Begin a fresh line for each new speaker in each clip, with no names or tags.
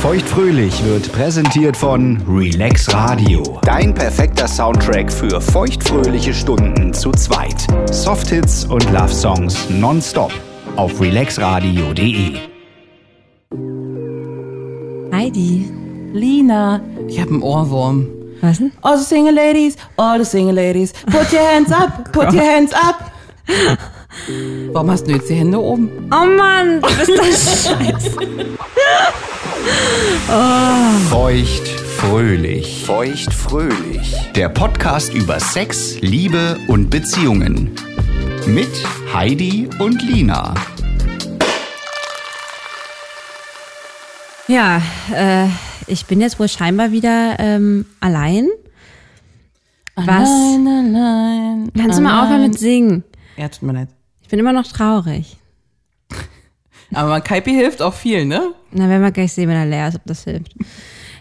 Feuchtfröhlich wird präsentiert von Relax Radio. Dein perfekter Soundtrack für feuchtfröhliche Stunden zu zweit. Softhits und Love Songs nonstop auf relaxradio.de.
Heidi.
Lina, ich habe einen Ohrwurm.
Was denn?
All the single ladies, all the single ladies, put your hands up, put your hands up. Warum hast du jetzt die Hände oben?
Oh Mann, du bist das scheiße.
Feuchtfröhlich. Feuchtfröhlich. Der Podcast über Sex, Liebe und Beziehungen. Mit Heidi und Lina.
Ja, äh, ich bin jetzt wohl scheinbar wieder ähm, allein. Was?
Allein, allein.
Kannst du mal aufhören mit Singen?
Ja, tut mir leid.
Ich bin immer noch traurig.
Aber Kaipi hilft auch viel, ne?
Na, werden wir gleich sehen, wenn er leer ist, ob das hilft.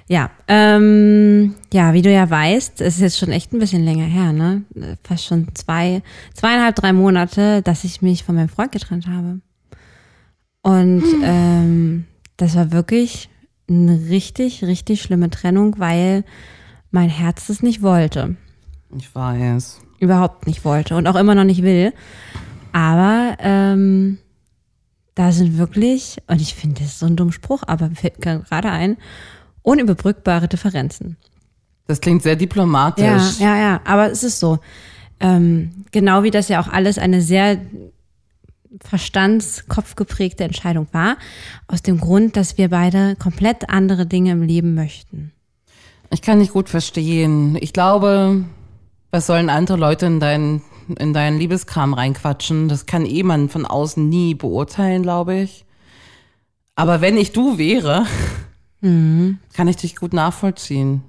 Ja, ähm, ja, wie du ja weißt, es ist jetzt schon echt ein bisschen länger her, ne? Fast schon zwei, zweieinhalb, drei Monate, dass ich mich von meinem Freund getrennt habe. Und ähm, das war wirklich eine richtig, richtig schlimme Trennung, weil mein Herz es nicht wollte.
Ich weiß.
Überhaupt nicht wollte und auch immer noch nicht will. Aber ähm, da sind wirklich, und ich finde, das ist so ein dummer Spruch, aber mir fällt gerade ein, unüberbrückbare Differenzen.
Das klingt sehr diplomatisch.
Ja, ja, ja, aber es ist so. Ähm, genau wie das ja auch alles eine sehr verstandskopfgeprägte Entscheidung war, aus dem Grund, dass wir beide komplett andere Dinge im Leben möchten.
Ich kann nicht gut verstehen. Ich glaube, was sollen andere Leute in deinen, in deinen Liebeskram reinquatschen? Das kann eh man von außen nie beurteilen, glaube ich. Aber wenn ich du wäre, kann ich dich gut nachvollziehen.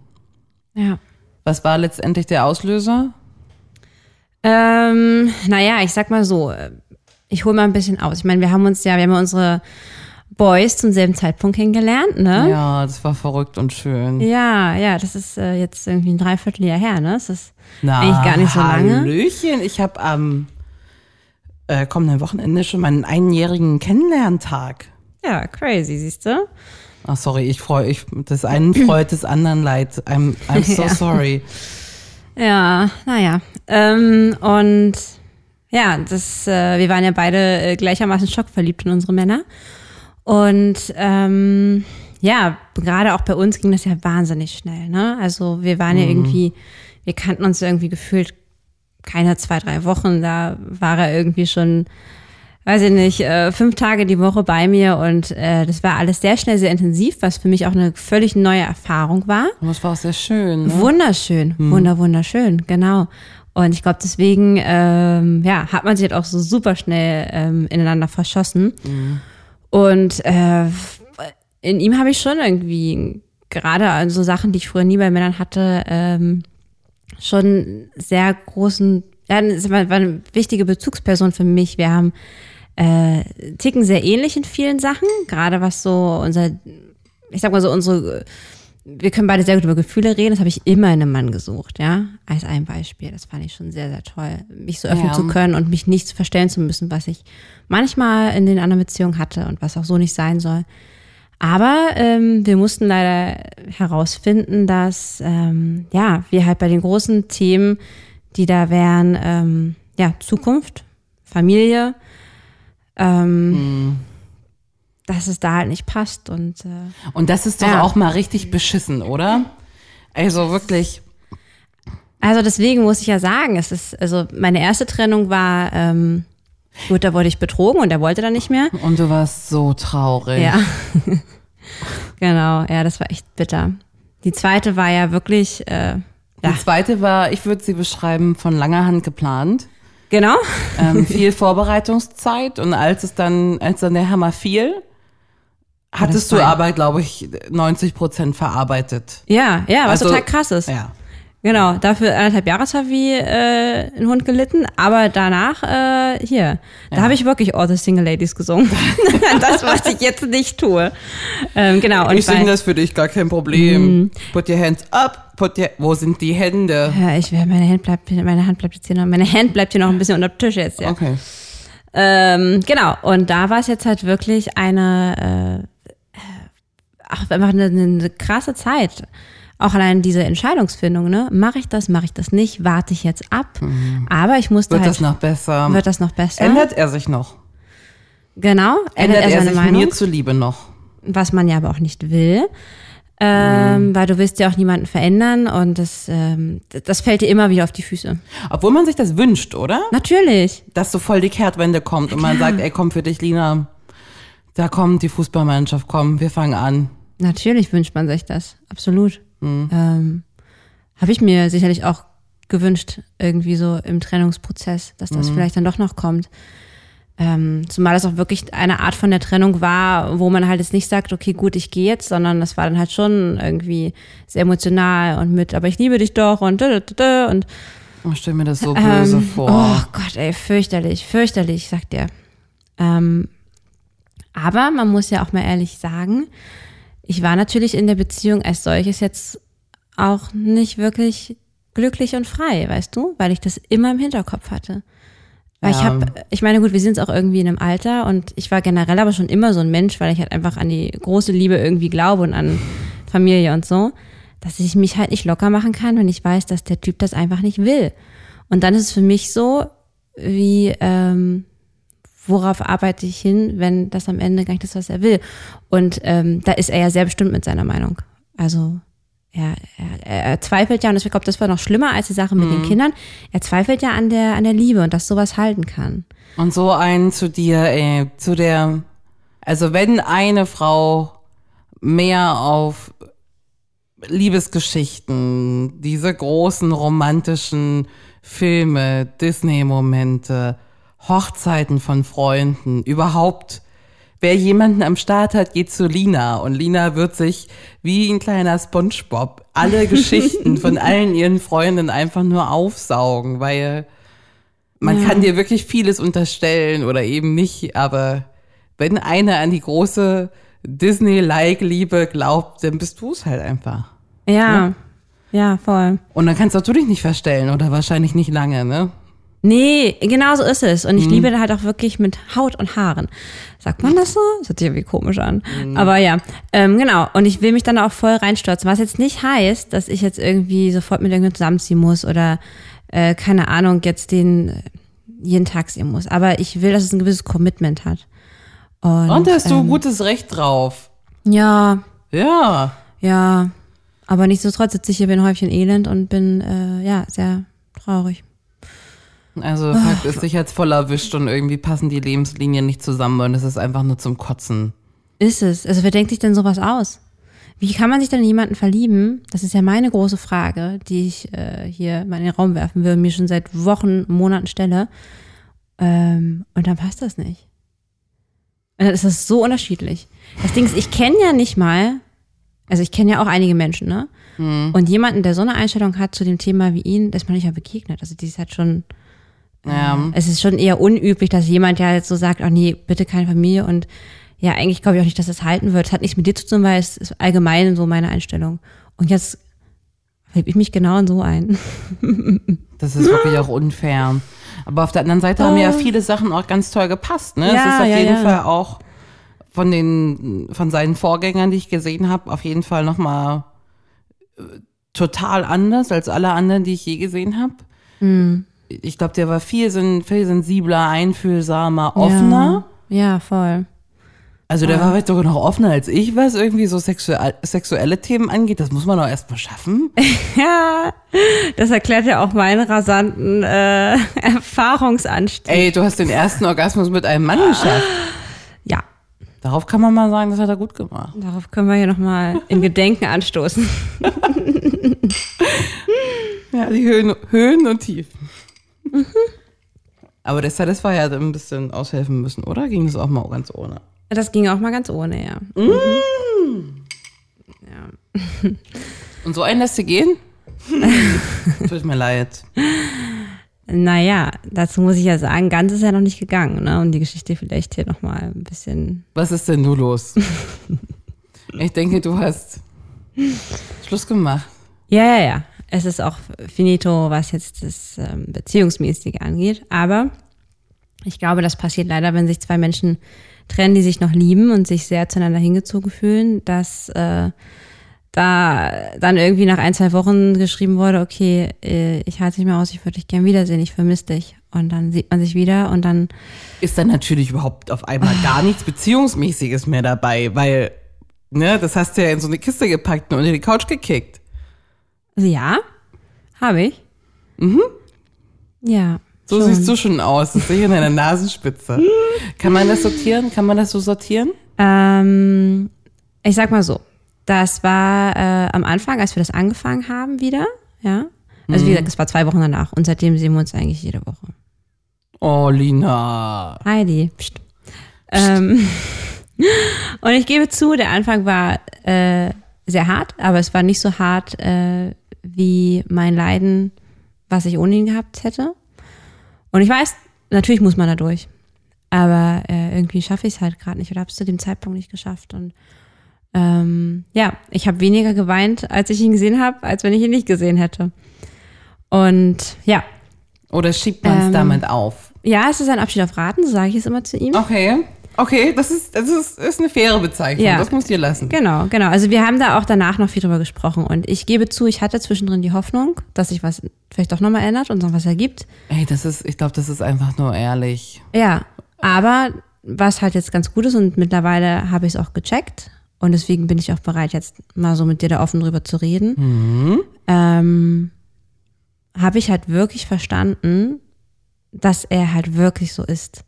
Ja.
Was war letztendlich der Auslöser?
Ähm, naja, ich sag mal so, ich hole mal ein bisschen aus. Ich meine, wir haben uns ja, wir haben ja unsere Boys zum selben Zeitpunkt kennengelernt, ne?
Ja, das war verrückt und schön.
Ja, ja, das ist äh, jetzt irgendwie ein Dreivierteljahr her, ne? Das ist eigentlich gar nicht so lange.
Hallöchen, ich habe am äh, kommenden Wochenende schon meinen einjährigen Kennenlerntag.
Ja, crazy, siehst du?
Ach, sorry, ich freue ich des einen freut, des anderen leid. I'm, I'm so
Ja.
sorry.
Ja, naja. Ähm, und ja, das, äh, wir waren ja beide äh, gleichermaßen schockverliebt in unsere Männer. Und ähm, ja, gerade auch bei uns ging das ja wahnsinnig schnell. Ne? Also wir waren ja irgendwie, wir kannten uns irgendwie gefühlt keine zwei, drei Wochen. Da war er irgendwie schon, weiß ich nicht, äh, fünf Tage die Woche bei mir und äh, das war alles sehr schnell, sehr intensiv, was für mich auch eine völlig neue Erfahrung war.
Und das war auch sehr schön. Ne?
Wunderschön, wunder, wunderschön, genau. Und ich glaube, deswegen ähm, ja, hat man sich halt auch so super schnell ähm, ineinander verschossen. Und äh, in ihm habe ich schon irgendwie, gerade an so Sachen, die ich früher nie bei Männern hatte, ähm, schon sehr großen, ja, war war eine wichtige Bezugsperson für mich. Wir haben äh, ticken sehr ähnlich in vielen Sachen, gerade was so unser, ich sag mal so unsere wir können beide sehr gut über Gefühle reden. Das habe ich immer in einem Mann gesucht, ja. Als ein Beispiel. Das fand ich schon sehr, sehr toll, mich so öffnen
Ja.
zu können und mich nicht verstellen zu müssen, was ich manchmal in den anderen Beziehungen hatte und was auch so nicht sein soll. Aber ähm, wir mussten leider herausfinden, dass ähm, ja wir halt bei den großen Themen, die da wären, ähm, ja Zukunft, Familie, ähm, dass es da halt nicht passt und äh,
Und das ist doch
Ja.
auch mal richtig beschissen, oder? Also wirklich.
Also deswegen muss ich ja sagen, es ist, also meine erste Trennung war, ähm, gut, da wurde ich betrogen und er wollte dann nicht mehr.
Und du warst so traurig.
Ja. genau, ja, das war echt bitter. Die zweite war ja wirklich, äh, ja,
Die zweite war, ich würde sie beschreiben, von langer Hand geplant.
genau.
Ähm, viel Vorbereitungszeit und als es dann, als dann der Hammer fiel, hattest du aber, glaube ich, 90 Prozent verarbeitet.
Ja, ja, was
Also-
total krass ist.
Ja.
Genau, dafür anderthalb Jahre zwar wie äh, ein Hund gelitten, aber danach äh, hier, da habe ich wirklich All the Single Ladies gesungen. das, was ich jetzt nicht tue. Ähm, genau. Und
ich singe das für dich, gar kein Problem. Put your hands up, put your, wo sind die Hände?
Ja, ich meine Hand bleibt, meine Hand bleibt jetzt hier noch, meine Hand bleibt hier noch ein bisschen unter dem Tisch jetzt. Ja.
Okay.
Ähm, genau. Und da war es jetzt halt wirklich eine äh, ach, einfach eine, eine krasse Zeit. Auch allein diese Entscheidungsfindung, ne? Mache ich das, mache ich das nicht, warte ich jetzt ab. Aber ich musste
Wird
halt.
das noch besser?
Wird das noch besser?
Ändert er sich noch?
Genau, ändert,
Ändert
er
er
seine
sich
Meinung.
mir zuliebe noch?
was man ja aber auch nicht will. Ähm, Weil du willst ja auch niemanden verändern und das, ähm, das fällt dir immer wieder auf die Füße.
Obwohl man sich das wünscht, oder?
Natürlich.
Dass so voll die Kehrtwende kommt und man sagt, ey, komm für dich, Lina. Da kommt die Fußballmannschaft, komm, wir fangen an.
Natürlich wünscht man sich das. Absolut. Ähm, Habe ich mir sicherlich auch gewünscht, irgendwie so im Trennungsprozess, dass das vielleicht dann doch noch kommt. Ähm, zumal es auch wirklich eine Art von der Trennung war, wo man halt jetzt nicht sagt, okay, gut, ich gehe jetzt, sondern das war dann halt schon irgendwie sehr emotional und mit, aber ich liebe dich doch und da, da, da, da, und
Ich stell mir das so böse
Ähm,
vor.
Oh Gott, ey, fürchterlich, fürchterlich, sagt er. Ähm, aber man muss ja auch mal ehrlich sagen, ich war natürlich in der Beziehung als solches jetzt auch nicht wirklich glücklich und frei, weißt du, weil ich das immer im Hinterkopf hatte. Weil ich
Ja.
habe, ich meine, gut, wir sind auch irgendwie in einem Alter und ich war generell aber schon immer so ein Mensch, weil ich halt einfach an die große Liebe irgendwie glaube und an Familie und so, dass ich mich halt nicht locker machen kann, wenn ich weiß, dass der Typ das einfach nicht will. Und dann ist es für mich so, wie, ähm, worauf arbeite ich hin, wenn das am Ende gar nicht das, was er will. Und ähm, da ist er ja sehr bestimmt mit seiner Meinung. Also er, er, er zweifelt ja, und ich glaube, das war noch schlimmer als die Sache mit den Kindern. Er zweifelt ja an der, an der Liebe und dass sowas halten kann.
Und so ein zu dir, ey, zu der, also wenn eine Frau mehr auf Liebesgeschichten, diese großen romantischen Filme, Disney-Momente, Hochzeiten von Freunden, überhaupt, wer jemanden am Start hat, geht zu Lina und Lina wird sich wie ein kleiner Spongebob alle Geschichten von allen ihren Freunden einfach nur aufsaugen, weil man kann dir wirklich vieles unterstellen oder eben nicht, aber wenn einer an die große Disney-like-Liebe glaubt, dann bist du es halt einfach.
Ja, ja, voll.
Und dann kannst du natürlich nicht verstellen oder wahrscheinlich nicht lange, ne?
Nee, genau so ist es. Und ich liebe halt auch wirklich mit Haut und Haaren. Sagt man das so? Das hört sich irgendwie komisch an. Aber ja, ähm, genau. Und ich will mich dann auch voll reinstürzen. Was jetzt nicht heißt, dass ich jetzt irgendwie sofort mit irgendjemandem zusammenziehen muss oder, äh, keine Ahnung, jetzt den jeden Tag sehen muss. Aber ich will, dass es ein gewisses Commitment hat. Und,
Und da hast du
ähm,
gutes Recht drauf.
Ja,
Ja.
ja. Aber nichtsdestotrotz sitze ich hier ein Häufchen Elend und bin, äh, ja, sehr traurig.
Also Fakt ist, dich jetzt voll erwischt und irgendwie passen die Lebenslinien nicht zusammen und es ist einfach nur zum Kotzen.
Ist es? Also wer denkt sich denn sowas aus? Wie kann man sich denn in jemanden verlieben? Das ist ja meine große Frage, die ich äh, hier mal in den Raum werfen will und mir schon seit Wochen, Monaten stelle. Ähm, und dann passt das nicht. Und dann ist das so unterschiedlich. Das Ding ist, ich kenne ja nicht mal, also ich kenne ja auch einige Menschen, ne? Und jemanden, der so eine Einstellung hat zu dem Thema wie ihn, das ist man nicht mal begegnet. Also die ist halt schon,
Ja.
es ist schon eher unüblich, dass jemand ja jetzt so sagt, ach nee, bitte keine Familie und ja, eigentlich glaube ich auch nicht, dass das halten wird. Es hat nichts mit dir zu tun, weil es ist allgemein so meine Einstellung. Und jetzt verliebe ich mich genau in so ein.
Das ist wirklich auch unfair. Aber auf der anderen Seite haben ja viele Sachen auch ganz toll gepasst. Ne? es
Oh. Ja,
ist auf
ja,
jeden
ja.
Fall auch von den von seinen Vorgängern, die ich gesehen habe, auf jeden Fall noch mal äh, total anders als alle anderen, die ich je gesehen habe.
Hm.
Ich glaube, der war viel, sen- viel sensibler, einfühlsamer, offener.
Ja, ja voll.
Also der war vielleicht sogar noch offener als ich, was irgendwie so sexuell, sexuelle Themen angeht. Das muss man doch erst mal schaffen.
Ja, das erklärt ja auch meinen rasanten äh, Erfahrungsanstieg.
Ey, du hast den ersten Orgasmus mit einem Mann geschafft.
Ja,
Darauf kann man mal sagen, das hat er gut gemacht.
darauf können wir hier nochmal in Gedenken anstoßen.
Ja, die Höhen, Höhen und Tiefen. Aber der Satisfier hat ein bisschen aushelfen müssen, oder? Ging das auch mal ganz ohne?
Das ging auch mal ganz ohne, ja.
Und so einen lässt du gehen? Tut mir leid.
Naja, dazu muss ich ja sagen, ganz ist ja noch nicht gegangen, ne? Und die Geschichte vielleicht hier nochmal ein bisschen.
Was ist denn nun los? Ich denke, du hast Schluss gemacht.
Ja, ja, ja. Es ist auch finito, was jetzt das ähm, Beziehungsmäßige angeht. Aber ich glaube, das passiert leider, wenn sich zwei Menschen trennen, die sich noch lieben und sich sehr zueinander hingezogen fühlen, dass äh, da dann irgendwie nach ein, zwei Wochen geschrieben wurde, okay, äh, ich halte nicht mehr aus, ich würde dich gern wiedersehen, ich vermisse dich. Und dann sieht man sich wieder und dann.
Ist dann natürlich überhaupt auf einmal gar nichts Beziehungsmäßiges mehr dabei, weil, ne, das hast du ja in so eine Kiste gepackt und unter die Couch gekickt.
Also ja, habe ich. Mhm. Ja.
So schon. siehst du schon aus. Das sehe ich in deiner Nasenspitze. Kann man das sortieren? Kann man das so sortieren?
Ähm, ich sag mal so. Das war äh, am Anfang, als wir das angefangen haben wieder, ja. Also wie mhm. gesagt, es war zwei Wochen danach und seitdem sehen wir uns eigentlich jede Woche.
Oh, Lina.
Heidi. Psst. Psst. Ähm, und ich gebe zu, der Anfang war äh, sehr hart, aber es war nicht so hart äh, wie mein Leiden, was ich ohne ihn gehabt hätte. Und ich weiß, natürlich muss man da durch. Aber äh, irgendwie schaffe ich es halt gerade nicht oder habe es zu dem Zeitpunkt nicht geschafft. Und ähm, ja, ich habe weniger geweint, als ich ihn gesehen habe, als wenn ich ihn nicht gesehen hätte. Und ja.
Oder schiebt man es ähm, damit auf?
Ja, es ist ein Abschied auf Raten, so sage ich es immer zu ihm.
Okay. Okay, das ist, das ist, ist eine faire Bezeichnung. Ja. Das muss dir lassen.
Genau, genau. Also wir haben da auch danach noch viel drüber gesprochen. Und ich gebe zu, ich hatte zwischendrin die Hoffnung, dass sich was vielleicht doch nochmal ändert und noch was ergibt.
Ey, das ist, ich glaube, das ist einfach nur ehrlich.
Ja. Aber was halt jetzt ganz gut ist und mittlerweile habe ich es auch gecheckt und deswegen bin ich auch bereit, jetzt mal so mit dir da offen drüber zu reden. Mhm. Ähm, habe ich halt wirklich verstanden, dass er halt wirklich so ist.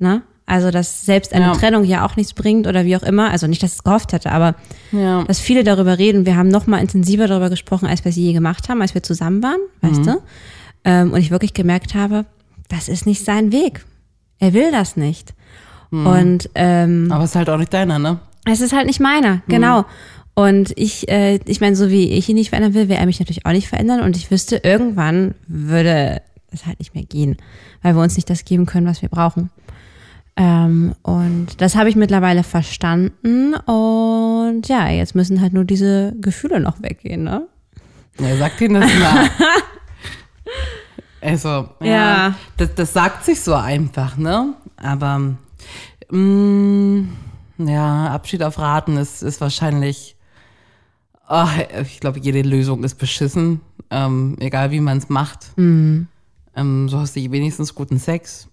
Ne? Also, dass selbst eine ja. Trennung ja auch nichts bringt oder wie auch immer. Also nicht, dass ich es gehofft hätte, aber ja. dass viele darüber reden. Wir haben noch mal intensiver darüber gesprochen, als wir es je gemacht haben, als wir zusammen waren, mhm. weißt du? Ähm, und ich wirklich gemerkt habe, das ist nicht sein Weg. Er will das nicht. Mhm. Und ähm,
aber es ist halt auch nicht deiner, ne?
Es ist halt nicht meiner, mhm. genau. Und ich, äh, ich meine, so wie ich ihn nicht verändern will, will er mich natürlich auch nicht verändern. Und ich wüsste, irgendwann würde es halt nicht mehr gehen, weil wir uns nicht das geben können, was wir brauchen. Ähm, und das habe ich mittlerweile verstanden. Und ja, jetzt müssen halt nur diese Gefühle noch weggehen, ne?
Ja, sagt ihnen das mal. also, ja, ja. Das, das sagt sich so einfach, ne? Aber mh, mm, ja, Abschied auf Raten ist, ist wahrscheinlich, oh, ich glaube, jede Lösung ist beschissen, ähm, egal wie man es macht. Mhm. Ähm, so hast du wenigstens guten Sex.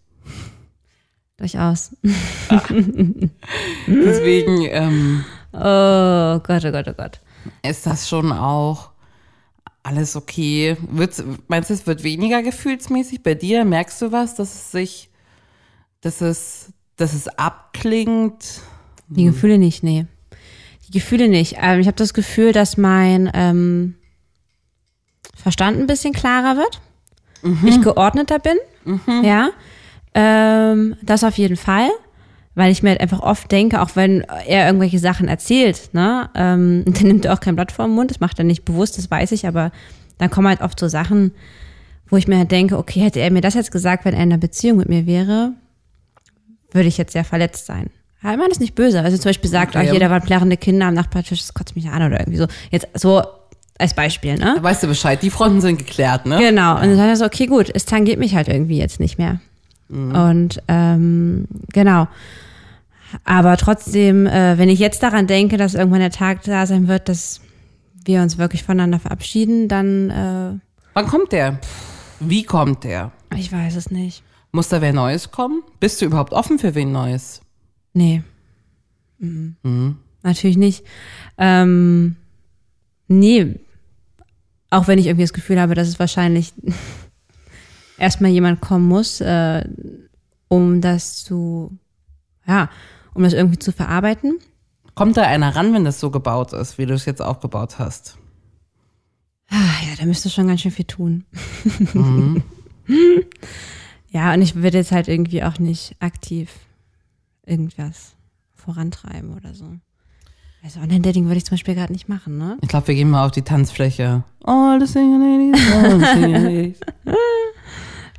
Durchaus.
Deswegen, ähm,
oh Gott, oh Gott, oh Gott.
Ist das schon auch alles okay? Wird's, meinst du, es wird weniger gefühlsmäßig bei dir? Merkst du was, dass es sich, dass es, dass es abklingt?
Die Gefühle nicht, nee. Die Gefühle nicht. Ähm, ich habe das Gefühl, dass mein ähm, Verstand ein bisschen klarer wird. Mhm. Ich geordneter bin. Mhm. Ja. Ähm, das auf jeden Fall. Weil ich mir halt einfach oft denke, auch wenn er irgendwelche Sachen erzählt, ne, ähm, dann nimmt er auch kein Blatt vor den Mund, das macht er nicht bewusst, das weiß ich, aber dann kommen halt oft so Sachen, wo ich mir halt denke, okay, hätte er mir das jetzt gesagt, wenn er in einer Beziehung mit mir wäre, würde ich jetzt sehr verletzt sein. Ja, man ist nicht böse. Also zum Beispiel sagt, okay. ach, jeder war plärrende Kinder am Nachbartisch, das kotzt mich an oder irgendwie so. Jetzt so als Beispiel, ne?
Da weißt du Bescheid, die Fronten sind geklärt, ne?
Genau. Und dann sagt er so, okay, gut, es tangiert mich halt irgendwie jetzt nicht mehr. Mhm. Und ähm, genau. Aber trotzdem, äh, wenn ich jetzt daran denke, dass irgendwann der Tag da sein wird, dass wir uns wirklich voneinander verabschieden, dann. Äh,
Wann kommt der? Wie kommt der?
Ich weiß es nicht.
Muss da wer Neues kommen? Bist du überhaupt offen für wen Neues?
Nee. Mhm. Mhm. Natürlich nicht. Ähm, nee. Auch wenn ich irgendwie das Gefühl habe, dass es wahrscheinlich erstmal jemand kommen muss, äh, um das zu, ja, um das irgendwie zu verarbeiten.
Kommt da einer ran, wenn das so gebaut ist, wie du es jetzt auch gebaut hast?
Ah, ja, da müsste schon ganz schön viel tun. Mhm. ja, und ich würde jetzt halt irgendwie auch nicht aktiv irgendwas vorantreiben oder so. Also Online-Dating würde ich zum Beispiel gerade nicht machen, ne?
Ich glaube, wir gehen mal auf die Tanzfläche. All the single ladies, all the single ladies.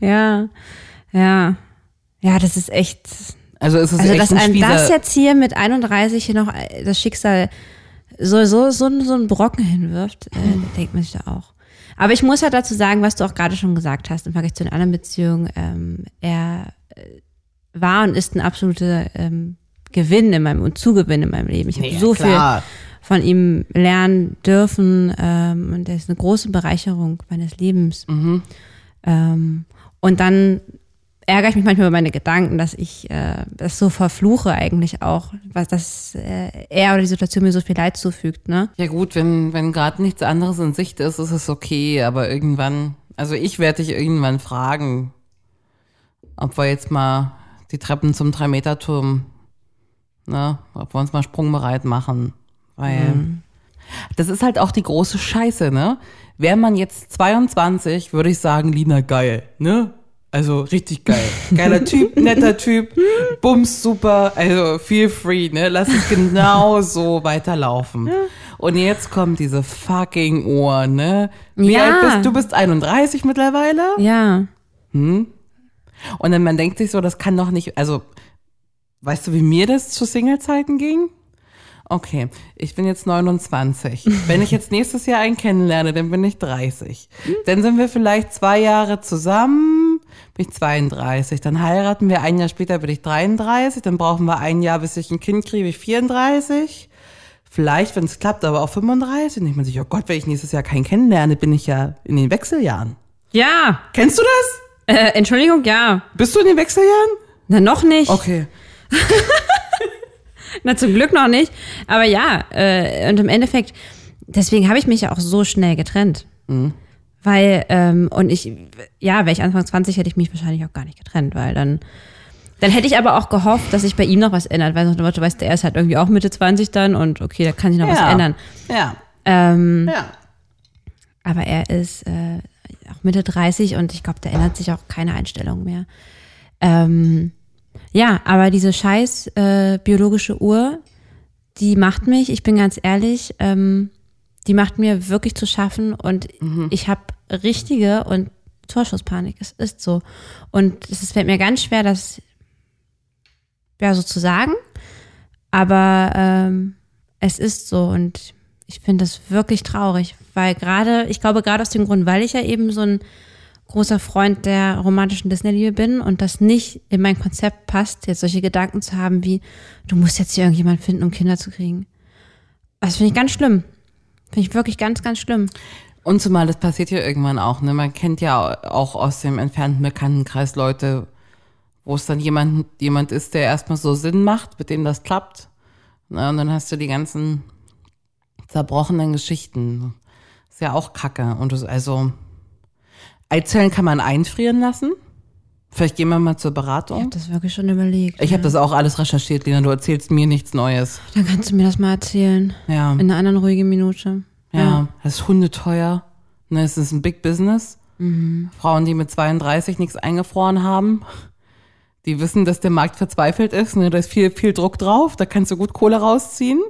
ja, ja. Ja, das ist echt.
Also ist es
also,
echt
dass
ein
einem das jetzt hier mit 31 hier noch äh, das Schicksal so, so, so, so einen Brocken hinwirft, äh, denkt man sich da auch. Aber ich muss ja dazu sagen, was du auch gerade schon gesagt hast, im Vergleich zu den anderen Beziehungen, ähm, er äh, war und ist ein absoluter ähm, Gewinn in meinem und Zugewinn in meinem Leben. Ich habe
Ja,
so
klar.
viel von ihm lernen dürfen ähm, und er ist eine große Bereicherung meines Lebens.
Mhm.
Ähm, und dann ärgere ich mich manchmal über meine Gedanken, dass ich äh, das so verfluche eigentlich auch, was dass äh, er oder die Situation mir so viel Leid zufügt, ne?
Ja gut, wenn, wenn gerade nichts anderes in Sicht ist, ist es okay, aber irgendwann, also ich werde dich irgendwann fragen, ob wir jetzt mal die Treppen zum Drei-Meter-Turm, ne, ob wir uns mal sprungbereit machen, weil das ist halt auch die große Scheiße, ne? Wäre man jetzt 22, würde ich sagen, Lina, geil, ne? Also richtig geil. Geiler Typ, netter Typ, bums super, also feel free, ne? Lass es genau so weiterlaufen. Und jetzt kommt diese fucking Uhr, ne? Wie
Ja.
alt bist du? bist 31 mittlerweile?
Ja.
Und dann man denkt sich so, das kann doch nicht, also weißt du, wie mir das zu Single-Zeiten ging? Okay, ich bin jetzt 29. Wenn ich jetzt nächstes Jahr einen kennenlerne, dann bin ich 30. Dann sind wir vielleicht zwei Jahre zusammen, bin ich 32. Dann heiraten wir, ein Jahr später bin ich 33. Dann brauchen wir ein Jahr, bis ich ein Kind kriege, bin ich 34. Vielleicht, wenn es klappt, aber auch 35. Dann denkt man sich, oh Gott, wenn ich nächstes Jahr keinen kennenlerne, bin ich ja in den Wechseljahren.
Ja.
Kennst du das?
Äh, Entschuldigung, ja.
Bist du in den Wechseljahren?
Na, noch nicht.
Okay.
Na, zum Glück noch nicht. Aber ja, äh, und im Endeffekt, deswegen habe ich mich ja auch so schnell getrennt. Weil, ähm, und ich, ja, wäre ich Anfang 20, hätte ich mich wahrscheinlich auch gar nicht getrennt, weil dann, dann hätte ich aber auch gehofft, dass sich bei ihm noch was ändert, weil du weißt, er ist halt irgendwie auch Mitte 20 dann und okay, da kann sich noch was
Ja.
ändern.
Ja.
Ähm,
Ja.
aber er ist äh, auch Mitte 30 und ich glaube, da ändert sich auch keine Einstellung mehr. Ähm, ja, aber diese scheiß äh, biologische Uhr, die macht mich, ich bin ganz ehrlich, ähm, die macht mir wirklich zu schaffen und ich habe richtige und Torschusspanik. Es ist so. Und es fällt mir ganz schwer, das ja so zu sagen, aber ähm, es ist so und ich finde das wirklich traurig, weil gerade, ich glaube gerade aus dem Grund, weil ich ja eben so ein großer Freund der romantischen Disney-Liebe bin und das nicht in mein Konzept passt, jetzt solche Gedanken zu haben wie, du musst jetzt hier irgendjemand finden, um Kinder zu kriegen. Das finde ich ganz schlimm. Finde ich wirklich ganz, ganz schlimm.
Und zumal das passiert ja irgendwann auch, ne? Man kennt ja auch aus dem entfernten Bekanntenkreis Leute, wo es dann jemand, jemand ist, der erstmal so Sinn macht, mit dem das klappt. Na, und dann hast du die ganzen zerbrochenen Geschichten. Ist ja auch Kacke. Und das, also, Eizellen kann man einfrieren lassen. Vielleicht gehen wir mal zur
Ich habe
Beratung.
das wirklich schon überlegt.
Ich habe das auch alles recherchiert, Lina. Du erzählst mir nichts Neues.
Dann kannst du mir das mal erzählen.
Ja.
In einer anderen ruhigen Minute.
Ja, das ist hundeteuer. Ne, es ist ein Big Business. Frauen, die mit 32 nichts eingefroren haben, die wissen, dass der Markt verzweifelt ist. Ne, da ist viel, viel Druck drauf. Da kannst du gut Kohle rausziehen.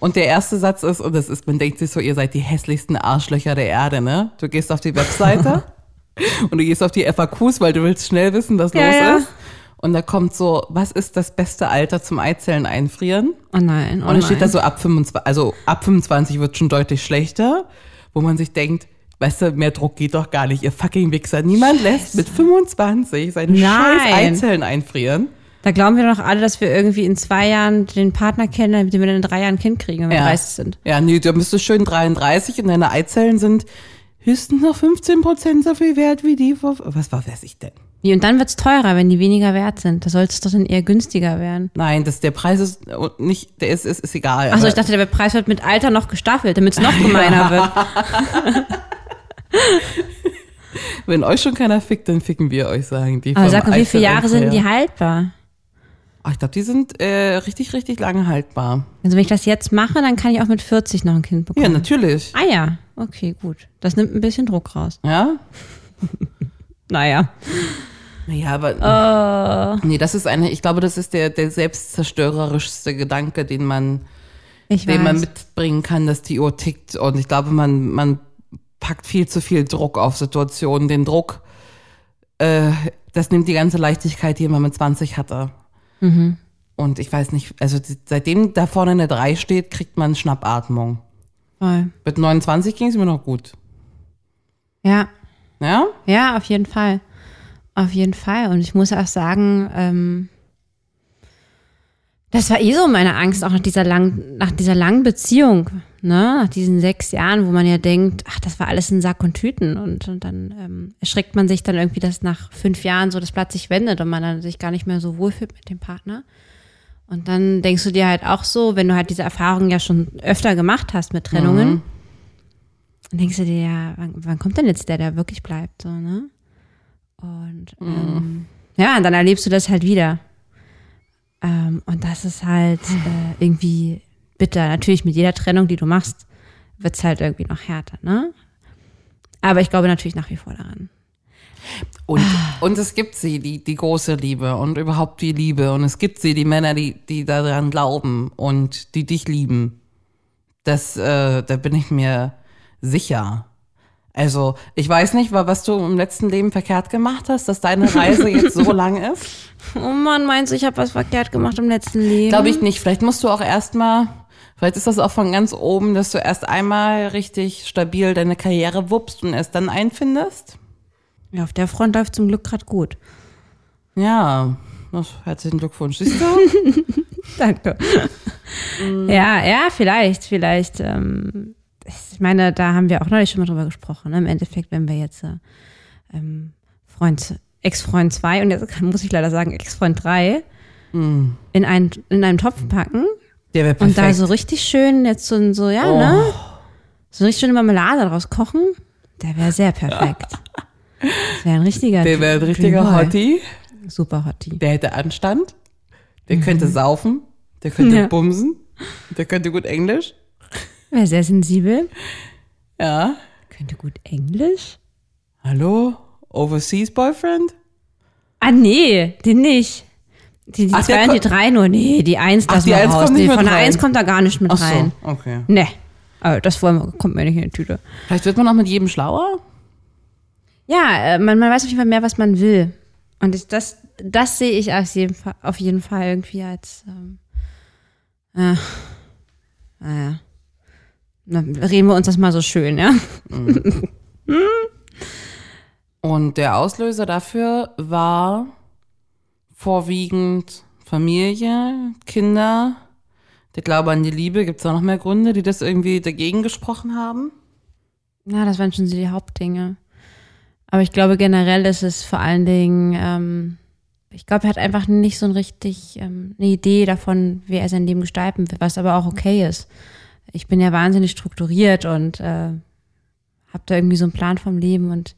Und der erste Satz ist, und das ist, man denkt sich so, ihr seid die hässlichsten Arschlöcher der Erde, ne? Du gehst auf die Webseite und du gehst auf die FAQs, weil du willst schnell wissen, was
Ja,
los
ja.
ist. Und da kommt so, was ist das beste Alter zum Eizellen einfrieren?
Oh nein, oh
Und dann steht da so ab 25, also ab 25 wird schon deutlich schlechter, wo man sich denkt, weißt du, mehr Druck geht doch gar nicht, ihr fucking Wichser. Niemand lässt mit 25 seine
Nein.
scheiß Eizellen einfrieren.
Da glauben wir doch alle, dass wir irgendwie in zwei Jahren den Partner kennen, mit dem wir dann in drei Jahren ein Kind kriegen, wenn wir 30 sind.
Ja, nee, da bist du schön 33 und deine Eizellen sind höchstens noch 15 Prozent so viel wert wie die vor, was war, weiß ich denn?
Wie, und dann wird's teurer, wenn die weniger wert sind. Da sollte es doch dann eher günstiger werden.
Nein, das, der Preis ist nicht, der ist, ist, ist egal.
Achso, ich dachte, der Preis wird mit Alter noch gestaffelt, damit es noch gemeiner wird.
wenn euch schon keiner fickt, dann ficken wir euch, sagen die.
Aber sag mal, wie viele Jahre sind die haltbar?
Ach, ich glaube, die sind äh, richtig, richtig lange haltbar.
Also wenn ich das jetzt mache, dann kann ich auch mit 40 noch ein Kind
Ja,
bekommen.
natürlich.
ah ja, okay, gut. Das nimmt ein bisschen Druck raus.
Ja?
Naja.
Ja, aber
Oh.
nee, das ist eine, ich glaube, das ist der, der selbstzerstörerischste Gedanke, den man,
Ich
den man
weiß.
mitbringen kann, dass die Uhr tickt. Und ich glaube, man, man packt viel zu viel Druck auf Situationen. Den Druck, äh, das nimmt die ganze Leichtigkeit, die man mit 20 hatte.
Mhm.
Und ich weiß nicht, also seitdem da vorne eine 3 steht, kriegt man Schnappatmung.
Voll.
Mit 29 ging es mir noch gut.
Ja,
Ja?
ja, auf jeden Fall. Auf jeden Fall. Und ich muss auch sagen, ähm, Das war eh so meine Angst, auch nach dieser langen, nach dieser langen Beziehung, ne, nach diesen sechs Jahren, wo man ja denkt, ach, das war alles ein Sack und Tüten und, und dann ähm, erschreckt man sich dann irgendwie, dass nach fünf Jahren so das Blatt sich wendet und man dann sich gar nicht mehr so wohlfühlt mit dem Partner. Und dann denkst du dir halt auch so, wenn du halt diese Erfahrung ja schon öfter gemacht hast mit Trennungen,
Mhm.
dann denkst du dir ja, wann, wann kommt denn jetzt der, der wirklich bleibt, so, ne? Und ähm, ja, und dann erlebst du das halt wieder. Ähm, und das ist halt äh, irgendwie bitter. Natürlich mit jeder Trennung, die du machst, wird's halt irgendwie noch härter, ne? Aber ich glaube natürlich nach wie vor daran.
Und,
Ah.
und es gibt sie, die, die große Liebe und überhaupt die Liebe. Und es gibt sie, die Männer, die, die daran glauben und die dich lieben. Das, äh, da bin ich mir sicher. Also, ich weiß nicht, wa- was du im letzten Leben verkehrt gemacht hast, dass deine Reise jetzt so lang ist.
Oh Mann, meinst du, ich habe was verkehrt gemacht im letzten Leben?
Glaube ich nicht. Vielleicht musst du auch erstmal, vielleicht ist das auch von ganz oben, dass du erst einmal richtig stabil deine Karriere wuppst und erst dann einfindest.
Ja, auf der Front läuft zum Glück gerade gut.
Ja, herzlichen Glückwunsch. Siehst du?
Danke. Ja, ja, vielleicht, vielleicht. Ähm, ich meine, da haben wir auch neulich schon mal drüber gesprochen. Ne? Im Endeffekt, wenn wir jetzt äh, ähm, Freund, Ex-Freund 2 und jetzt muss ich leider sagen Ex-Freund 3 in, einen, in einen Topf packen
Der wäre
und
perfekt.
da so richtig schön jetzt so, so ja,
Oh.
ne? So richtig schöne Marmelade draus kochen, der wäre sehr perfekt. Das wäre ein richtiger
der wäre ein richtiger. Hottie.
Super Hottie.
Der hätte Anstand. Der könnte saufen. Der könnte
Ja.
bumsen. Der könnte gut Englisch.
Wäre sehr sensibel.
Ja.
Könnte gut Englisch.
Hallo? Overseas Boyfriend?
Ah, nee, den nicht. Die, die
Ach,
zwei und die drei nur. Nee, die eins
Ach,
lassen
die
wir
Eins
raus.
kommt nicht
Nee,
mit
von der
rein.
eins kommt da gar nicht mit
Ach
rein.
so, okay.
Nee. Also das wollen wir, kommt mir nicht in die Tüte.
Vielleicht wird man auch mit jedem schlauer.
Ja, äh, man, man weiß auf jeden Fall mehr, was man will. Und ich, das, das sehe ich auf jeden Fall, auf jeden Fall irgendwie als, ähm, äh, naja. Na, reden wir uns das mal so schön, ja?
Und der Auslöser dafür war vorwiegend Familie, Kinder, der Glaube an die Liebe. Gibt es auch noch mehr Gründe, die das irgendwie dagegen gesprochen haben?
Ja, das waren schon die Hauptdinge. Aber ich glaube, generell ist es vor allen Dingen, ähm, ich glaube, er hat einfach nicht so ein richtig ähm, eine Idee davon, wie er sein Leben gestalten will, was aber auch okay ist. Ich bin ja wahnsinnig strukturiert und äh, habe da irgendwie so einen Plan vom Leben und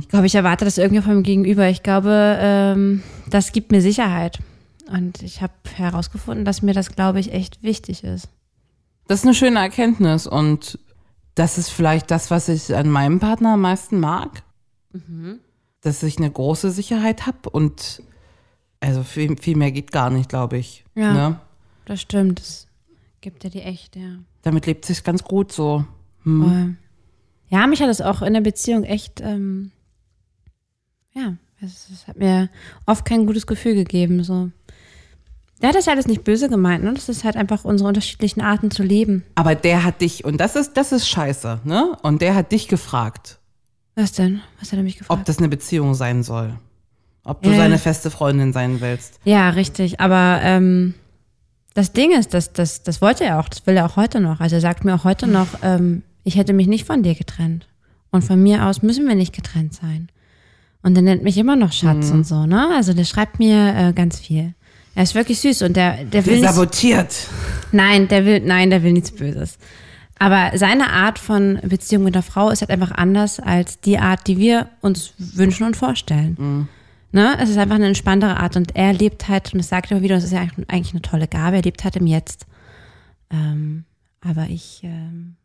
ich glaube, ich erwarte das irgendwie vom Gegenüber. Ich glaube, ähm, das gibt mir Sicherheit. Und ich habe herausgefunden, dass mir das, glaube ich, echt wichtig ist.
Das ist eine schöne Erkenntnis und das ist vielleicht das, was ich an meinem Partner am meisten mag. Dass ich eine große Sicherheit habe und also viel, viel mehr geht gar nicht, glaube ich.
Ja.
Ne?
Das stimmt. Das gibt er dir echt, ja.
Damit lebt sich ganz gut so.
Voll. Ja, mich hat das auch in der Beziehung echt, ähm, ja, es, es hat mir oft kein gutes Gefühl gegeben. So. Der hat das ja alles nicht böse gemeint, ne? Das ist halt einfach unsere unterschiedlichen Arten zu leben.
Aber der hat dich, und das ist, das ist scheiße, ne? Und der hat dich gefragt,
Was denn? Was hat er mich gefragt?
ob das eine Beziehung sein soll. Ob du
Ja.
seine feste Freundin sein willst.
Ja, richtig. Aber ähm, das Ding ist, das, das, das wollte er auch, das will er auch heute noch. Also er sagt mir auch heute noch, ähm, ich hätte mich nicht von dir getrennt. Und von mir aus müssen wir nicht getrennt sein. Und er nennt mich immer noch Schatz und so, ne? Also der schreibt mir äh, ganz viel. Er ist wirklich süß und der, der will
Der
nichts,
sabotiert.
nein, der will, nein, der will nichts Böses. Aber seine Art von Beziehung mit der Frau ist halt einfach anders als die Art, die wir uns wünschen und vorstellen. Ne? Es ist einfach eine entspanntere Art und er lebt halt, und das sagt er immer wieder, das ist ja eigentlich- eigentlich eine tolle Gabe, er lebt halt im Jetzt. Ähm, aber ich ähm,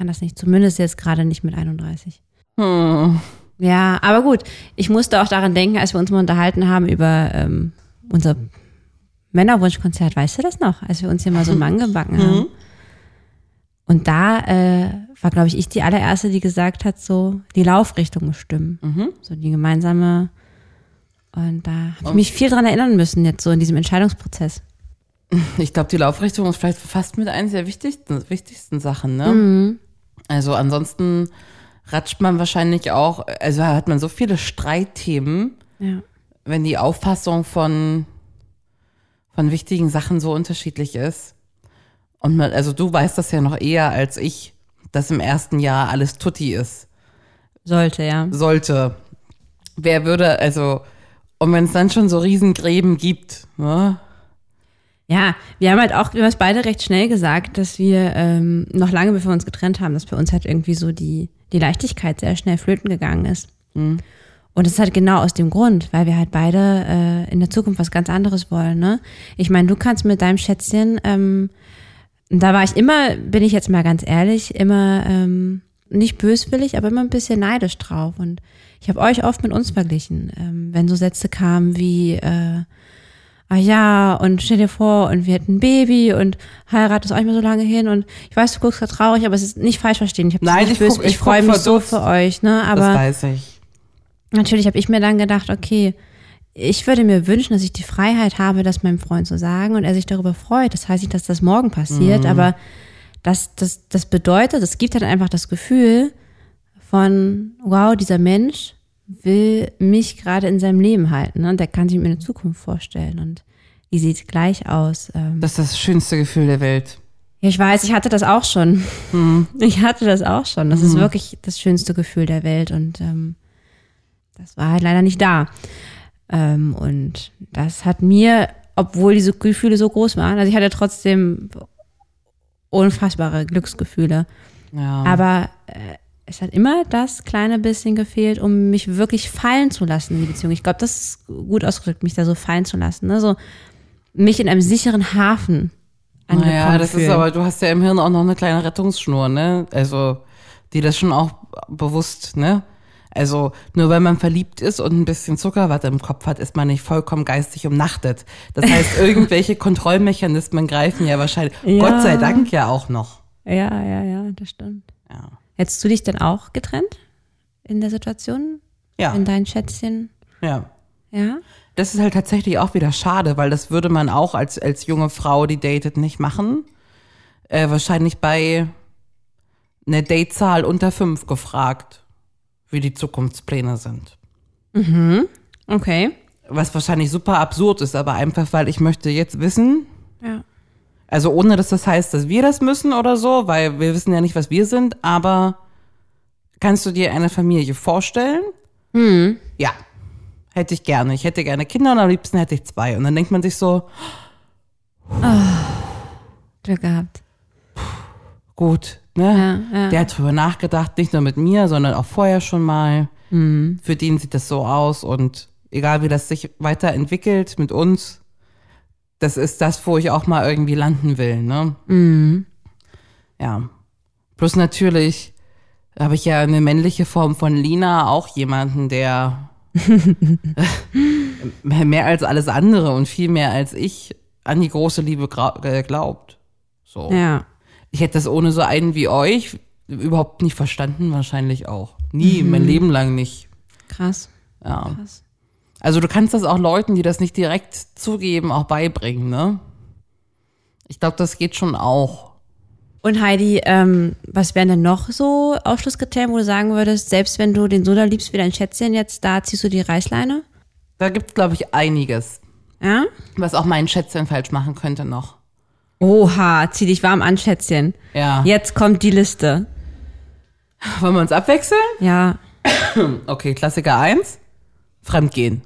kann das nicht, zumindest jetzt gerade nicht mit 31.
Hm.
Ja, aber gut, ich musste auch daran denken, als wir uns mal unterhalten haben über ähm, unser Männerwunschkonzert, weißt du das noch? Als wir uns hier mal so einen Mann gebacken haben. Und da äh, war, glaube ich, ich die allererste, die gesagt hat, so die Laufrichtung bestimmen. So die gemeinsame. Und da habe ich mich viel dran erinnern müssen, jetzt so in diesem Entscheidungsprozess.
Ich glaube, die Laufrichtung ist vielleicht fast mit eines der wichtigsten, wichtigsten Sachen, ne? Also ansonsten ratscht man wahrscheinlich auch, also hat man so viele Streitthemen,
Ja.
wenn die Auffassung von, von wichtigen Sachen so unterschiedlich ist. Und man, also du weißt das ja noch eher als ich, dass im ersten Jahr alles tutti ist.
Sollte, ja.
Sollte. Wer würde, also, und wenn es dann schon so Riesengräben gibt, ne?
Ja, wir haben halt auch, wir haben es beide recht schnell gesagt, dass wir ähm, noch lange bevor wir uns getrennt haben, dass bei uns halt irgendwie so die, die Leichtigkeit sehr schnell flöten gegangen ist. Mhm. Und das ist halt genau aus dem Grund, weil wir halt beide äh, in der Zukunft was ganz anderes wollen. Ne? Ich meine, du kannst mit deinem Schätzchen, ähm, da war ich immer, bin ich jetzt mal ganz ehrlich, immer ähm, nicht böswillig, aber immer ein bisschen neidisch drauf. Und ich habe euch oft mit uns verglichen, ähm, wenn so Sätze kamen wie äh, ah ja, und stell dir vor, und wir hätten ein Baby und heiratest euch mal so lange hin und ich weiß, du guckst gerade traurig, aber es ist nicht falsch verstehen. Ich,
Nein,
ich,
guck,
ich, ich freue mich so für euch, ne? Aber
das weiß ich.
Natürlich habe ich mir dann gedacht, okay, ich würde mir wünschen, dass ich die Freiheit habe, das meinem Freund zu sagen und er sich darüber freut. Das heißt nicht, dass das morgen passiert, mhm. aber das, das, das bedeutet, es gibt halt einfach das Gefühl von, wow, dieser Mensch will mich gerade in seinem Leben halten. Ne? Und der kann sich mir eine Zukunft vorstellen. Und die sieht gleich aus.
Ähm. Das ist das schönste Gefühl der Welt.
Ja, ich weiß, ich hatte das auch schon. Mhm. Ich hatte das auch schon. Das mhm. ist wirklich das schönste Gefühl der Welt. Und ähm, das war halt leider nicht da. Ähm, und das hat mir, obwohl diese Gefühle so groß waren, also ich hatte trotzdem unfassbare Glücksgefühle. Ja. Aber äh, es hat immer das kleine bisschen gefehlt, um mich wirklich fallen zu lassen in die Beziehung. Ich glaube, das ist gut ausgedrückt, mich da so fallen zu lassen. Ne? So mich in einem sicheren Hafen
angekommen Naja, das fühlen. ist aber, du hast ja im Hirn auch noch eine kleine Rettungsschnur, ne? Also, die das schon auch bewusst, ne? Also nur weil man verliebt ist und ein bisschen Zuckerwatte im Kopf hat, ist man nicht vollkommen geistig umnachtet. Das heißt, irgendwelche Kontrollmechanismen greifen ja wahrscheinlich, ja. Gott sei Dank ja auch noch.
Ja, ja, ja, das stimmt. Ja. Hättest du dich denn auch getrennt in der Situation?
Ja.
In dein Schätzchen?
Ja.
Ja?
Das ist halt tatsächlich auch wieder schade, weil das würde man auch als, als junge Frau, die datet, nicht machen. Äh, wahrscheinlich bei einer Datezahl unter fünf gefragt wie die Zukunftspläne sind.
Mhm. Okay.
Was wahrscheinlich super absurd ist, aber einfach, weil ich möchte jetzt wissen.
Ja.
Also ohne, dass das heißt, dass wir das müssen oder so, weil wir wissen ja nicht, was wir sind, aber kannst du dir eine Familie vorstellen?
Mhm.
Ja. Hätte ich gerne. Ich hätte gerne Kinder und am liebsten hätte ich zwei. Und dann denkt man sich so,
oh, Glück gehabt.
Gut, Ne? Ja, ja. Der hat darüber nachgedacht, nicht nur mit mir, sondern auch vorher schon mal. Mhm. Für den sieht das so aus und egal wie das sich weiterentwickelt mit uns, das ist das, wo ich auch mal irgendwie landen will. Ne?
Mhm.
Ja. Plus natürlich habe ich ja eine männliche Form von Lina, auch jemanden, der mehr als alles andere und viel mehr als ich an die große Liebe äh, glaubt. So.
Ja.
Ich hätte das ohne so einen wie euch überhaupt nicht verstanden, wahrscheinlich auch. Nie, mhm. mein Leben lang nicht.
Krass.
Ja.
Krass.
Also du kannst das auch Leuten, die das nicht direkt zugeben, auch beibringen, ne? Ich glaube, das geht schon auch.
Und Heidi, ähm, was wären denn noch so Ausschlusskriterien, wo du sagen würdest, selbst wenn du den Soda liebst wie dein Schätzchen, jetzt da ziehst du die Reißleine?
Da gibt's, glaube ich, einiges.
Ja?
Was auch mein Schätzchen falsch machen könnte noch.
Oha, zieh dich warm an, Schätzchen.
Ja.
Jetzt kommt die Liste.
Wollen wir uns abwechseln?
Ja.
Okay, Klassiker 1. Fremdgehen.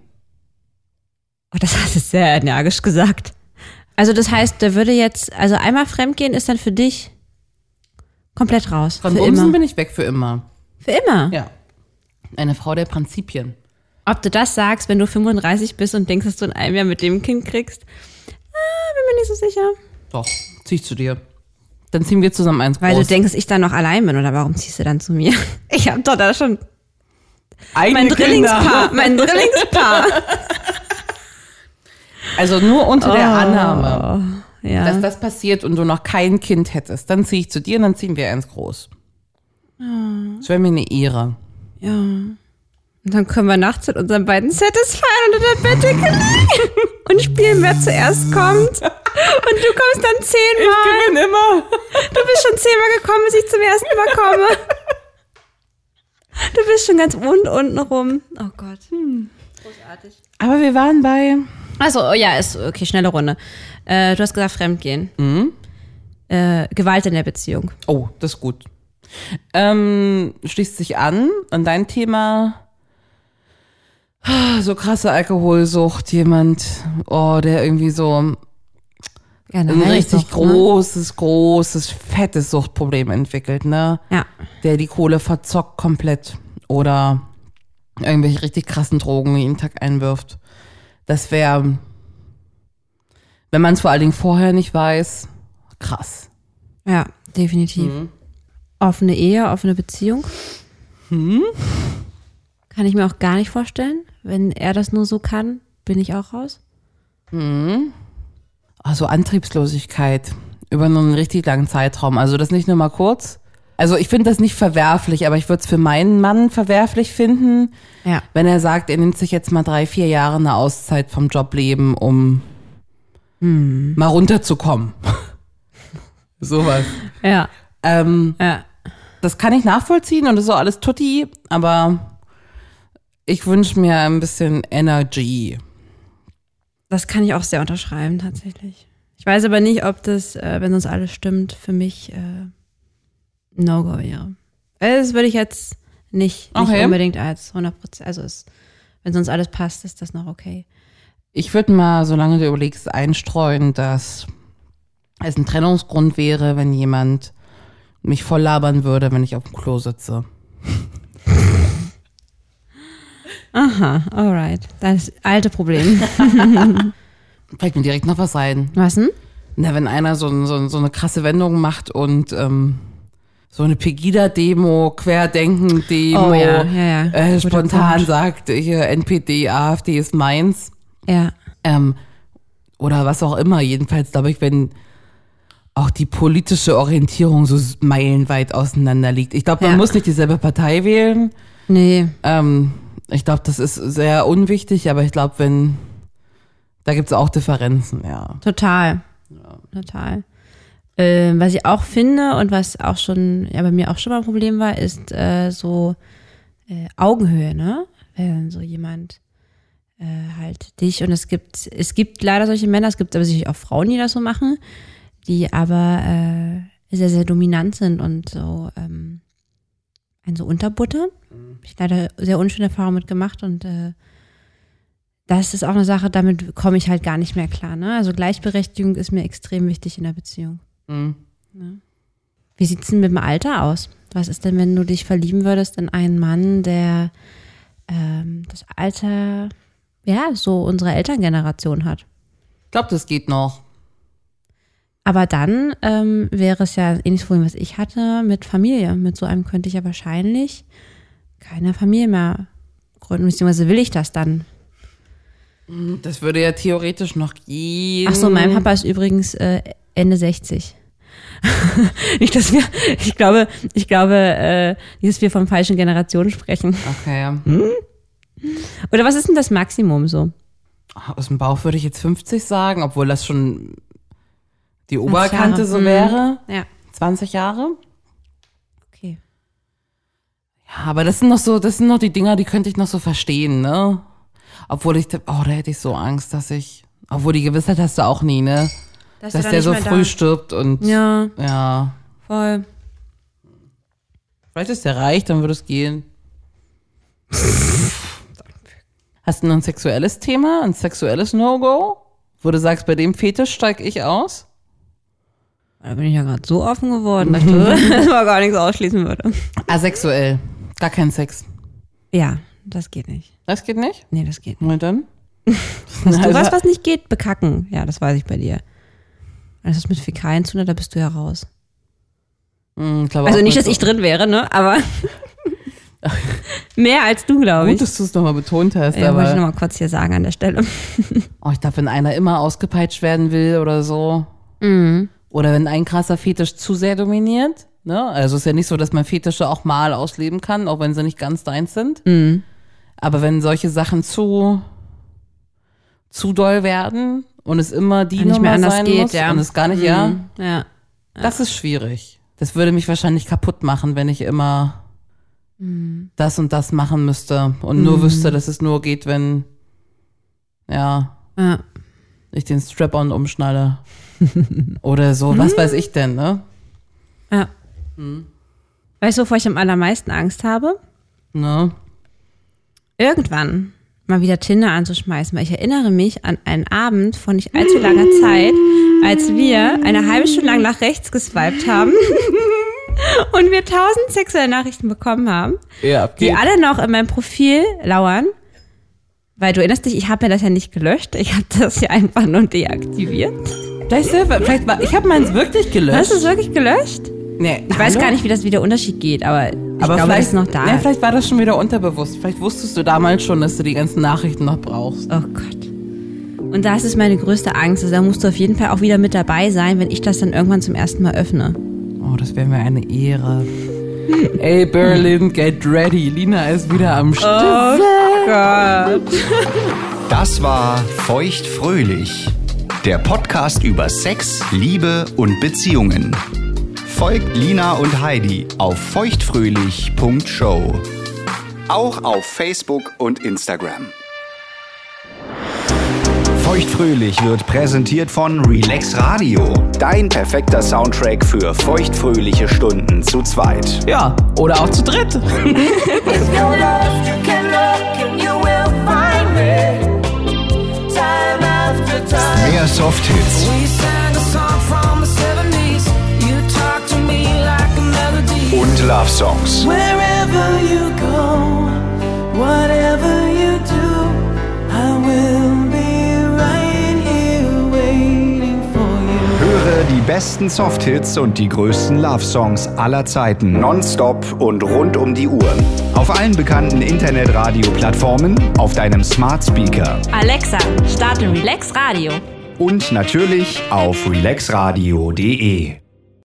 Oh, das hast du sehr energisch gesagt. Also das heißt, der würde jetzt, also einmal fremdgehen ist dann für dich komplett raus.
Von Bumsen bin ich weg für immer.
Für immer?
Ja. Eine Frau der Prinzipien.
Ob du das sagst, wenn du 35 bist und denkst, dass du in einem Jahr mit dem Kind kriegst, ah, bin mir nicht so sicher.
Doch, zieh ich zu dir. Dann ziehen wir zusammen eins
Weil groß. du denkst, ich dann noch allein bin oder warum ziehst du dann zu mir? Ich hab doch da schon
Eigene
mein Drillingspaar, mein Drillingspaar.
Also nur unter oh, der Annahme,
ja.
dass das passiert und du noch kein Kind hättest, dann ziehe ich zu dir und dann ziehen wir eins groß.
Oh.
Das wäre mir eine Ehre.
Ja. Und dann können wir nachts mit unseren beiden Satisfyern unter der Bettdecke liegen und spielen, wer zuerst kommt. Und du kommst dann zehnmal.
Ich gewinne immer.
Du bist schon zehnmal gekommen, bis ich zum ersten Mal komme. Du bist schon ganz unten, unten rum. Oh Gott. Hm. Großartig.
Aber wir waren bei.
Also, ja, ist okay, schnelle Runde. Äh, du hast gesagt, Fremdgehen. Äh, Gewalt in der Beziehung.
Oh, das ist gut. Ähm, schließt sich an an dein Thema. So krasse Alkoholsucht, jemand, oh, der irgendwie so ein
Generell
richtig
doch, ne?
großes, großes, fettes Suchtproblem entwickelt, ne?
Ja.
Der die Kohle verzockt komplett oder irgendwelche richtig krassen Drogen jeden Tag einwirft. Das wäre, wenn man es vor allen Dingen vorher nicht weiß, krass.
Ja, definitiv. Offene Ehe, offene Beziehung. Kann ich mir auch gar nicht vorstellen. Wenn er das nur so kann, bin ich auch raus.
Also Antriebslosigkeit über einen richtig langen Zeitraum. Also das nicht nur mal kurz. Also ich finde das nicht verwerflich, aber ich würde es für meinen Mann verwerflich finden,
Ja.
wenn er sagt, er nimmt sich jetzt mal drei, vier Jahre eine Auszeit vom Jobleben, um mal runterzukommen. Sowas.
Ja,
Ähm,
ja.
das kann ich nachvollziehen und das ist auch alles tutti, aber ich wünsche mir ein bisschen Energy.
Das kann ich auch sehr unterschreiben, tatsächlich. Ich weiß aber nicht, ob das, äh, wenn sonst alles stimmt, für mich äh, No-Go wäre. Also Das würde ich jetzt nicht, nicht
Okay.
unbedingt als 100 also es, wenn sonst alles passt, ist das noch okay.
Ich würde mal, solange du überlegst, einstreuen, dass es ein Trennungsgrund wäre, wenn jemand mich voll labern würde, wenn ich auf dem Klo sitze.
Aha, alright. Das alte Problem.
Fällt mir direkt noch was ein.
Was denn?
Na, wenn einer so, so, so eine krasse Wendung macht und ähm, so eine Pegida-Demo, Querdenken-Demo,
Oh ja, ja, ja.
Äh, spontan
Punkt.
sagt, hier NPD, AfD ist meins.
Ja.
Ähm, oder was auch immer. Jedenfalls glaube ich, wenn auch die politische Orientierung so meilenweit auseinander liegt. Ich glaube, man muss nicht dieselbe Partei wählen.
Nee.
Ähm, ich glaube, das ist sehr unwichtig, aber ich glaube, wenn, da gibt es auch Differenzen, ja.
Total. Total. Ähm, was ich auch finde und was auch schon, ja, bei mir auch schon mal ein Problem war, ist äh, so äh, Augenhöhe, ne? Wenn so jemand äh, halt dich und es gibt, es gibt leider solche Männer, es gibt aber sicherlich auch Frauen, die das so machen, die aber äh, sehr, sehr dominant sind und so ähm, einen so unterbuttern. Hab Ich leider sehr unschöne Erfahrungen mit gemacht und äh, das ist auch eine Sache, damit komme ich halt gar nicht mehr klar. Ne? Also Gleichberechtigung ist mir extrem wichtig in der Beziehung.
Mhm.
Wie sieht's denn mit dem Alter aus? Was ist denn, wenn du dich verlieben würdest in einen Mann, der ähm, das Alter, ja, so unsere Elterngeneration hat?
Ich glaube, das geht noch.
Aber dann ähm, wäre es ja ein ähnliches Problem, was ich hatte mit Familie. Mit so einem könnte ich ja wahrscheinlich keine Familie mehr gründen, beziehungsweise will ich das dann.
Das würde ja theoretisch noch gehen.
Ach so, mein Papa ist übrigens äh, Ende 60. Nicht, dass wir, ich glaube, ich glaube, äh, dass wir von falschen Generationen sprechen.
Okay.
Oder was ist denn das Maximum so?
Aus dem Bauch würde ich jetzt 50 sagen, obwohl das schon die Oberkante
Jahre.
so
Mhm.
wäre.
Ja,
20 Jahre.
okay.
Ja, aber das sind noch so, das sind noch die Dinger, die könnte ich noch so verstehen, ne? Obwohl ich, oh, da hätte ich so Angst, dass ich, obwohl die Gewissheit hast du auch nie, ne?
Dass,
Dass der so früh stirbt und,
Ja,
ja.
voll.
Vielleicht ist der reich, dann würde es gehen. Hast du noch ein sexuelles Thema, ein sexuelles No-Go? Wo du sagst, bei dem Fetisch steig ich aus?
Da bin ich ja gerade so offen geworden, dass man gar nichts ausschließen würde.
Asexuell. Gar kein Sex.
Ja, das geht nicht.
Das geht nicht?
Nee, das geht nicht.
Na dann?
Hast du was, was nicht geht? Bekacken. Ja, das weiß ich bei dir. Alles, was mit Fäkalien zu tun hat, da bist du ja raus.
Hm, glaube
Also nicht, dass ich drin wäre, ne? Aber mehr als du, glaube
Gut,
ich.
dass du es nochmal betont hast,
Ja, wollte ich
aber
nochmal kurz hier sagen an der Stelle.
oh, ich glaube, wenn einer immer ausgepeitscht werden will oder so,
Mhm.
oder wenn ein krasser Fetisch zu sehr dominiert, ne? Also es ist ja nicht so, dass man Fetische auch mal ausleben kann, auch wenn sie nicht ganz deins sind.
Mhm.
Aber wenn solche Sachen zu zu doll werden und es immer die
Wenn nicht
Nummer
mehr anders
sein
geht,
muss
ja.
und es gar nicht, ja,
Mhm. Ja.
das ist schwierig. Das würde mich wahrscheinlich kaputt machen, wenn ich immer
Mhm.
das und das machen müsste und nur wüsste, dass es nur geht, wenn Ja.
Ja.
Ich den Strap-on umschnalle. Oder so, was weiß ich denn, ne?
ja. Weißt du, wovor ich am allermeisten Angst habe?
Ne?
Irgendwann mal wieder Tinder anzuschmeißen, weil ich erinnere mich an einen Abend von nicht allzu langer Zeit, als wir eine halbe Stunde lang nach rechts geswiped haben und wir tausend sexuelle Nachrichten bekommen haben,
Ja,
die alle noch in meinem Profil lauern. Weil du erinnerst dich, ich habe mir das ja nicht gelöscht, ich habe das ja einfach nur deaktiviert.
Vielleicht, vielleicht war, ich habe meins wirklich gelöscht.
Hast du es wirklich gelöscht?
Nee,
Ich weiß gar nicht, wie das wieder Unterschied geht, aber ich
aber
glaube, das
vielleicht
ist noch da.
Ja, vielleicht war das schon wieder unterbewusst. Vielleicht wusstest du damals schon, dass du die ganzen Nachrichten noch brauchst.
Oh Gott. Und das ist meine größte Angst. Also da musst du auf jeden Fall auch wieder mit dabei sein, wenn ich das dann irgendwann zum ersten Mal öffne.
Oh, das wäre mir eine Ehre. Ey, Berlin, get ready. Lina ist wieder am Start.
Gott.
Das war Feuchtfröhlich, der Podcast über Sex, Liebe und Beziehungen. Folgt Lina und Heidi auf feuchtfröhlich.show. Auch auf Facebook und Instagram. Feuchtfröhlich wird präsentiert von Relax Radio. Dein perfekter Soundtrack für feuchtfröhliche Stunden zu zweit.
Ja, oder auch zu dritt.
If you're lost,
Love Songs.
Wherever you go, whatever you do, I will be right here waiting for you.
Höre die besten Softhits und die größten Love Songs aller Zeiten nonstop und rund um die Uhr. Auf allen bekannten Internetradio-Plattformen, auf deinem Smart Speaker
Alexa, starte Relax Radio.
und natürlich auf relaxradio.de.